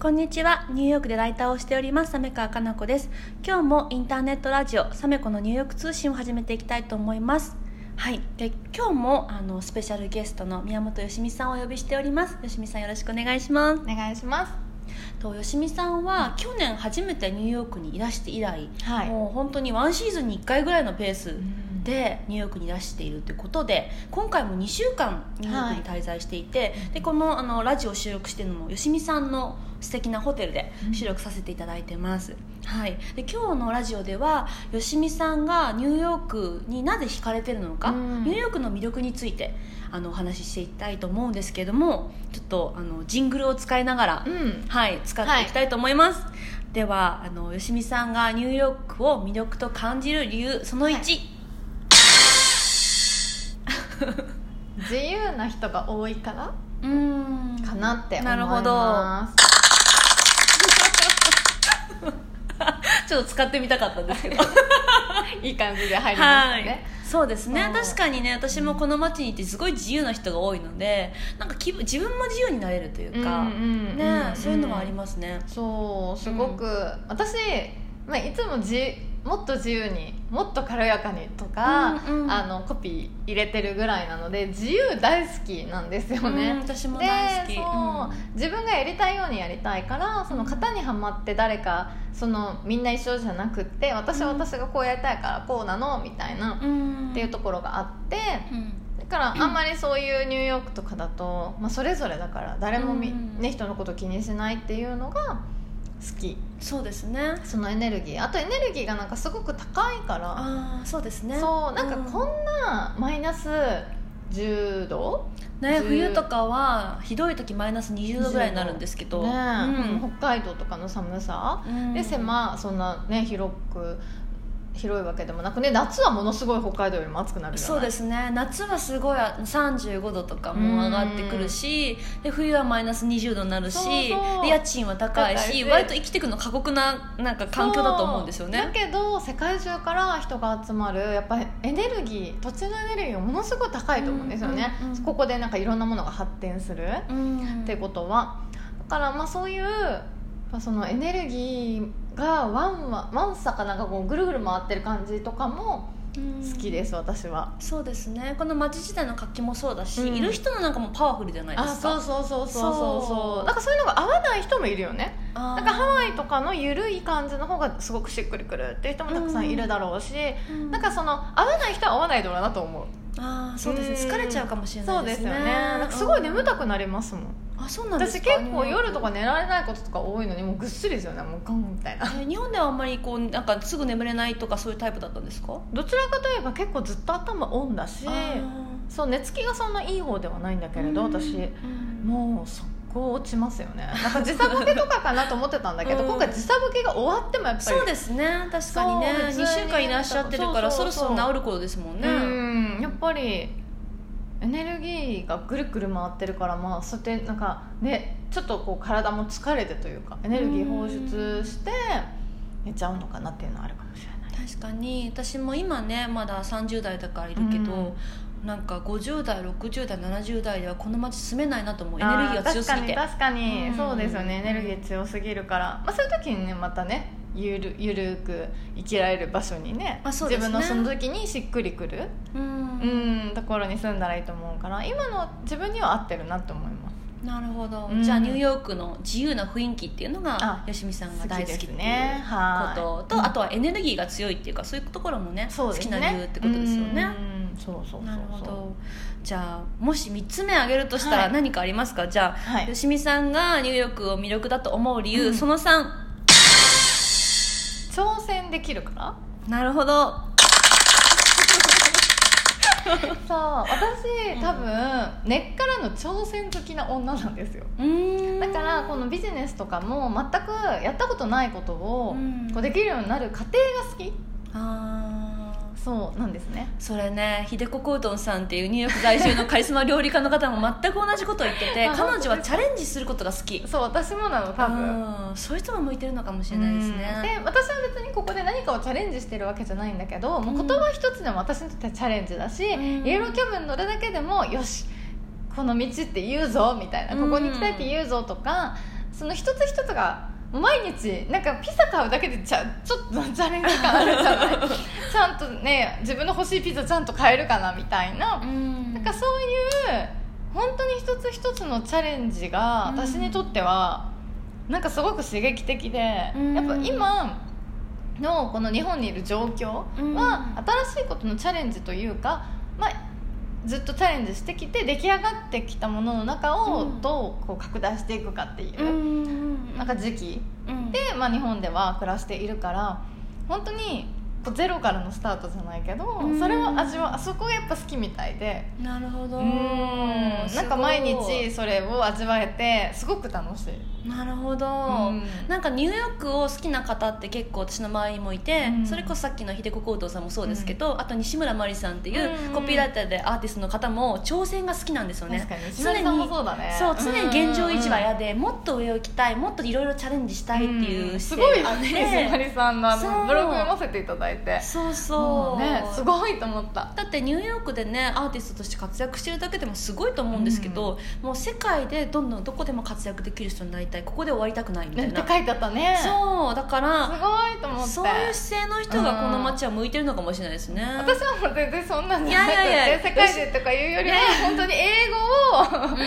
こんにちは。ニューヨークでライターをしております、サメカかな子です。今日もインターネットラジオ、サメコのニューヨーク通信を始めていきたいと思います。はい。で、今日も、あの、スペシャルゲストの宮本よしみさんをお呼びしております。よしみさんよろしくお願いします。お願いしますと、よしみさんは、去年初めてニューヨークにいらして以来、はいもう本当にワンシーズンに1回ぐらいのペースでニューヨークにいらしているということで今回も2週間ニューヨークに滞在していて、でこのあのラジオを収録しているのもよしみさんの素敵なホテルで収録させていただいてます、はい、で今日のラジオではよしみさんがニューヨークになぜ惹かれてるのか、うん。ニューヨークの魅力についてあのお話ししていきたいと思うんですけれどもちょっとあのジングルを使いながら、うん。はい、使っていきたいと思います、ではあのよしみさんがニューヨークを魅力と感じる理由その1、はい。自由な人が多いから？うーん。かなって思いなるほます ちょっと使ってみたかったんですけど。いい感じで入りましたはい。ねそうですね。確かにね私もこの街にいてすごい自由な人が多いのでなんか気分自分も自由になれるというか、うんうんうんねうんそういうのはありますね。そうすごく、私、まあ、いつもじもっと自由にもっと軽やかにとか、うんうん。あのコピー入れてるぐらいなので自由大好きなんですよね、うん私もで大好き。そう、うん。自分がやりたいようにやりたいからその型にはまって誰かそのみんな一緒じゃなくって私は私がこうやりたいからこうなのみたいな、うん。っていうところがあってうん。だからあんまりそういうニューヨークとかだと、まあ、それぞれだから誰もみ、うん。ね、人のこと気にしないっていうのが好き。そうですね。そのエネルギー。あとエネルギーがなんかすごく高いから。ああそうですね。そうなんかうん。こんなマイナス10度？ね10冬とかはひどい時マイナス20度ぐらいになるんですけど、ねうん。北海道とかの寒さ、うん。で狭そんなね広く広いわけでもなくね夏はものすごい北海道よりも暑くなるそうですね。夏はすごい35度とかも上がってくるしで冬はマイナス20度になるし家賃は高いし割と生きていくの過酷ななんか環境だと思うんですよね。だけど世界中から人が集まるやっぱりエネルギー土地のエネルギーがものすごい高いと思うんですよね、うんうんうん。ここでなんかいろんなものが発展する、うん。ってことは。だからまあそういうそのエネルギーがワンワンワンサかなんかこうぐるぐる回ってる感じとかも好きです、私は。そうですね。この街自体の活気もそうだし、うん。いる人のなんかもパワフルじゃないであすか。そうそうそうそうそうそうそう。なんかそういうのが合わない人もいるよね。あー。なんかハワイとかの緩い感じの方がすごくしっくりくるっていう人もたくさんいるだろうし、うん。なんかその合わない人は合わないだろうなと思う。あーそうです。ねうん疲れちゃうかもしれなそいうでね。ですすよね。なんかすごい眠たくなりますもんあそうなんです私か結構夜とか寝られないこととか多いのにもうぐっすりですよね。もうガンみたいな。えー日本ではあんまりこうなんかすぐ眠れないとかそういうタイプだったんですか？どちらかといえば結構ずっと頭オンだしそう寝つきがそんないい方ではないんだけれどうん私。うん。もう速攻落ちますよね。なんか時差ボケとかかなと思ってたんだけど、うん。今回時差ボケが終わってもやっぱりそうですね。確かにね。そう普通に2週間いらっしゃってるからそろそうそうそう。そろ治る頃ですもんね。うん。やっぱりエネルギーがぐるぐる回ってるからまあそうやってなんかねちょっとこう体も疲れてというかエネルギー放出して寝ちゃうのかなっていうのはあるかもしれない。確かに。私も今ねまだ30代だからいるけど、なんか50代60代70代ではこの街住めないなと思う。エネルギーが強すぎて。確かに確かに、うん。そうですよね。エネルギー強すぎるから、まあ、そういう時にねまたねゆるゆるく生きられる場所にねね。自分のその時にしっくりくる、うんうん、ところに住んだらいいと思うから今の自分には合ってるなと思います。なるほど、うん。じゃあニューヨークの自由な雰囲気っていうのがあよしみさんが大好きっていことと、うん。あとはエネルギーが強いっていうかそういうところもねね。好きな理由ってことですよね。うんそうそうそうじゃあもし3つ目挙げるとしたらはい。何かありますか、じゃあ、はい。よしみさんがニューヨークを魅力だと思う理由、うん。その3挑戦できるから？なるほどそう私多分根っからの挑戦的な女なんですよ。だからこのビジネスとかも全くやったことないことをうん。こうできるようになる過程が好き。あーそうなんですね。それね秀子コートンさんっていうニューヨーク在住のカリスマ料理家の方も全く同じことを言っててあ彼女はチャレンジすることが好き。そう私もなの多分。うんそういう人も向いてるのかもしれないですうん。でね私は別にここで何かをチャレンジしてるわけじゃないんだけど、もう言葉一つでも私にとってはチャレンジだし、ん。イエローキャブに乗るだけでもよしこの道って言うぞみたいなうんここに行きたいって言うぞとかその一つ一つが毎日なんかピザ買うだけでちゃちょっとチャレンジ感あるじゃない？ちゃんとね自分の欲しいピザちゃんと買えるかなみたいな、うん。なんかそういう本当に一つ一つのチャレンジがうん。私にとってはなんかすごく刺激的で、うん。やっぱ今のこの日本にいる状況うん。は新しいことのチャレンジというか、まあ、ずっとチャレンジしてきて出来上がってきたものの中をうん。どうこう拡大していくかっていう、うんなんか時期うん。で、まあ、日本では暮らしているから本当にこうゼロからのスタートじゃないけど、うん。それを味わあそこがやっぱ好きみたいで。なるほど。うん。なんか毎日それを味わえてすごく楽しい。なるほど、うん。なんかニューヨークを好きな方って結構私の周りにもいて、うん。それこそさっきの秀子光堂さんもそうですけど、あと西村真理さんっていううん。コピーライターでアーティストの方も挑戦が好きなんですよね。確かに。常にそうだね。そう常に現状維持はや嫌で、もっと上を行きたいもっといろいろチャレンジしたいっていうす姿勢がごいよねね島りさんのブログ読ませていただいてそうそう、ねすごいと思った。だってニューヨークでねアーティストとして活躍してるだけでもすごいと思うんですけど、もう世界でどんどんどこでも活躍できる人になりたいここで終わりたくないみたいな、ねって書いてあったね。すそうだからごいと思って。そういう姿勢の人がこの街は向いてるのかもしれないですね、私はもう全然そんなんじゃなくていやいやいや世界でとかいうよりは本当に英語を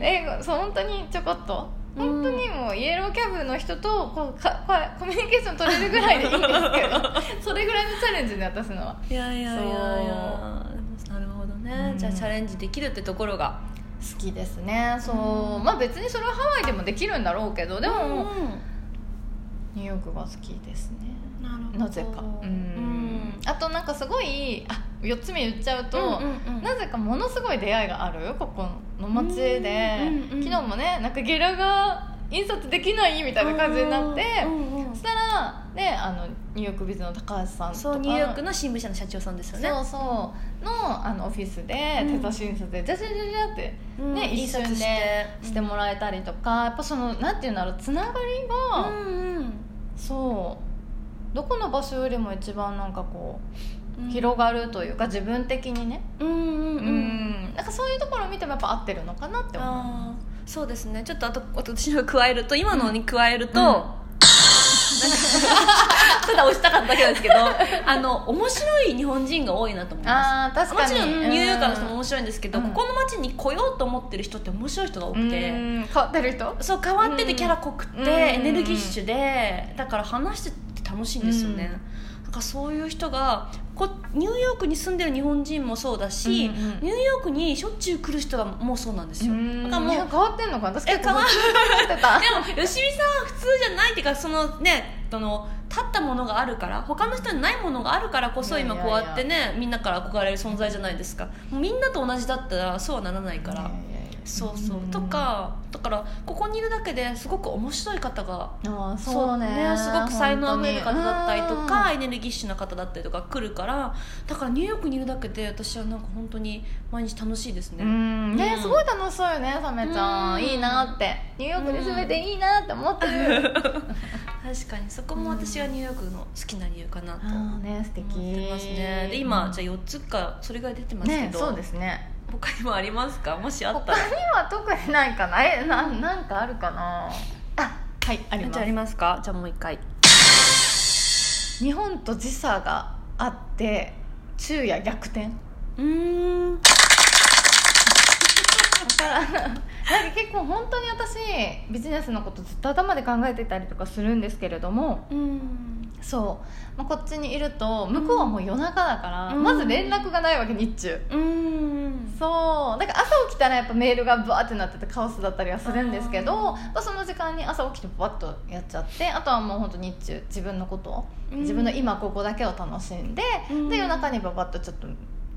英語そう本当にちょこっと。うん。本当にもうイエローキャブの人とこうかかコミュニケーション取れるぐらいでいいんですけどそれぐらいのチャレンジで私のは。いやいやいやいや。なるほどね、うん。じゃあチャレンジできるってところが好きですね。そう、うん。まあ別にそれはハワイでもできるんだろうけどでも、うん。ニューヨークが好きですね。なるほど。なぜか。うん。うん。あとなんかすごいあ4つ目言っちゃうと、うんうんうん。なぜかものすごい出会いがある？ここの街で、うんうんうん昨日もねなんかゲラが印刷できないみたいな感じになって、そしたらねあのニューヨークビズの高橋さんとか。そうニューヨークの新聞社の社長さんですよね。そうそう。のあのオフィスでうん。手差し印刷でジャジャジャジャって、うん。ね一瞬でして。してもらえたりとかやっぱそのなんていうんだろうつながりが、うんうんそう。どこの場所よりも一番なんかこう、うん。広がるというか自分的にね。うんうんううん。んなんかそういうところを見てもやっぱ合ってるのかなって思う。そうですね。ちょっとあと私の加えると今のに加えると、ただ押したかっただけなんですけどあの面白い日本人が多いなと思いまあー確かに。すもちろんニューヨーカーの人も面白いんですけど、うん。ここの街に来ようと思ってる人って面白い人が多くて、うん変わってる人？そう変わっててキャラ濃くて、うん。エネルギッシュでだから話してて楽しいんですよね、なんかそういう人がこニューヨークに住んでる日本人もそうだし、うんうんニューヨークにしょっちゅう来る人がもうそうなんですよ、だからもう変わってんのか私え変わ結構普通に思ってた。でも吉見さんは普通じゃないっていうかそのねその立ったものがあるから他の人にないものがあるからこそ今こうやってねみんなから憧れる存在じゃないですか。みんなと同じだったらそうはならないから、いやいやいやそうそう、んとかだからここにいるだけですごく面白い方がそうね。すごく才能あふれる方だったりと本かエネルギッシュな方だったりとか来るからだからニューヨークにいるだけで私はなんか本当に毎日楽しいですね、ねうん。すごい楽しそうよねサメちゃうん。んいいなって。ニューヨークに住めていいなって思ってる。確かにそこも私はニューヨークの好きな理由かなとああね素敵。思ってますね。で今じゃあ4つかそれぐらい出てますけど、ねそうですね他にもありますか？もしあった他らには特にないかなえななんかあるかな？あはいあります。じゃあありますか？じゃあもう一回。日本と時差があって昼夜逆転。うーん。だからなんか結構本当に私ビジネスのことずっと頭で考えてたりとかするんですけれどもうん。そう、まあ、こっちにいると向こうはもう夜中だから、うん。まず連絡がないわけ日中。うん。そう。だから朝起きたらやっぱメールがバーってなっててカオスだったりはするんですけどまあ、その時間に朝起きてバッとやっちゃってあとはもう本当日中自分のこと自分の今ここだけを楽しんで、うん。で夜中にババッとちょっと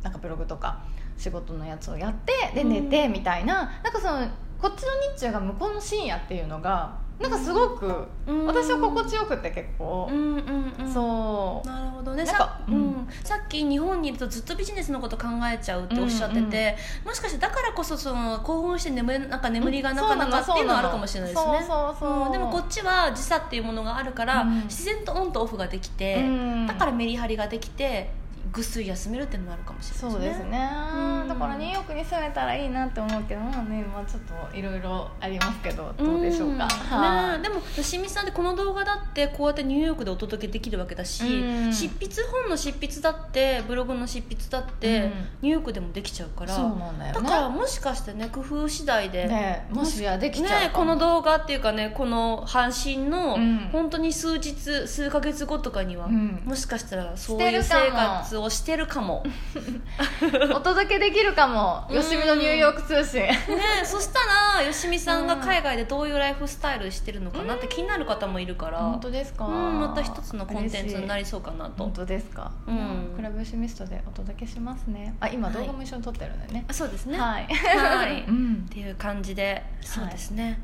なんかブログとか仕事のやつをやってでうん。寝てみたいな,、なんかそのこっちの日中が向こうの深夜っていうのがなんかすごく、うん。私は心地よくて結構。う、んうんうん。そう。なるほどね。さ,、うん。うん。さっき日本にいるとずっとビジネスのこと考えちゃうっておっしゃってて、うんうん。もしかしてだからこそその興奮して眠れなんか眠りがなかなかっていうのはあるかもしれないですね。そうそうそう、うん。でもこっちは時差っていうものがあるから、うん。自然とオンとオフができて、うん。だからメリハリができてぐっすり休めるっていうのもあるかもしれないそうですね、うん。だからニューヨークに住めたらいいなって思うけどまあね、まあ、ちょっといろいろありますけどどうでしょうか、ねでも吉見さんってこの動画だってこうやってニューヨークでお届けできるわけだし、うん。執筆本の執筆だってブログの執筆だって、うん。ニューヨークでもできちゃうからそうなんだよね。だからもしかしてね工夫次第で、ねもしやできちゃうね、この動画っていうかねこの配信の、うん。本当に数日数ヶ月後とかには、うん。もしかしたらそういう生活をしてるかも。お届けできるかも。うん。吉見のニューヨーク通信。ねそしたらよしみさんが海外でどういうライフスタイルしてるのかなって気になる方もいるから、本当ですか、うん、また一つのコンテンツになりりそうかなと。本当ですか、うん。クラブ吉ミストでお届けしますね。あ今はい。動画も一緒に撮ってるんだよね。あそうですね。はい。はい。うん。っていう感じでそうですね。はい、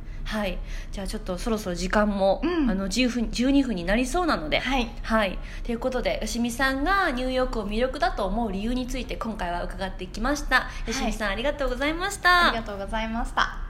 じゃあちょっとそろそろ時間も、うん。あの10分12分になりそうなので。はい。はい、ということでよしみさんがニューヨークを魅力だと思う理由について今回は伺ってきました。よしみさん、ありがとうございました。ありがとうございました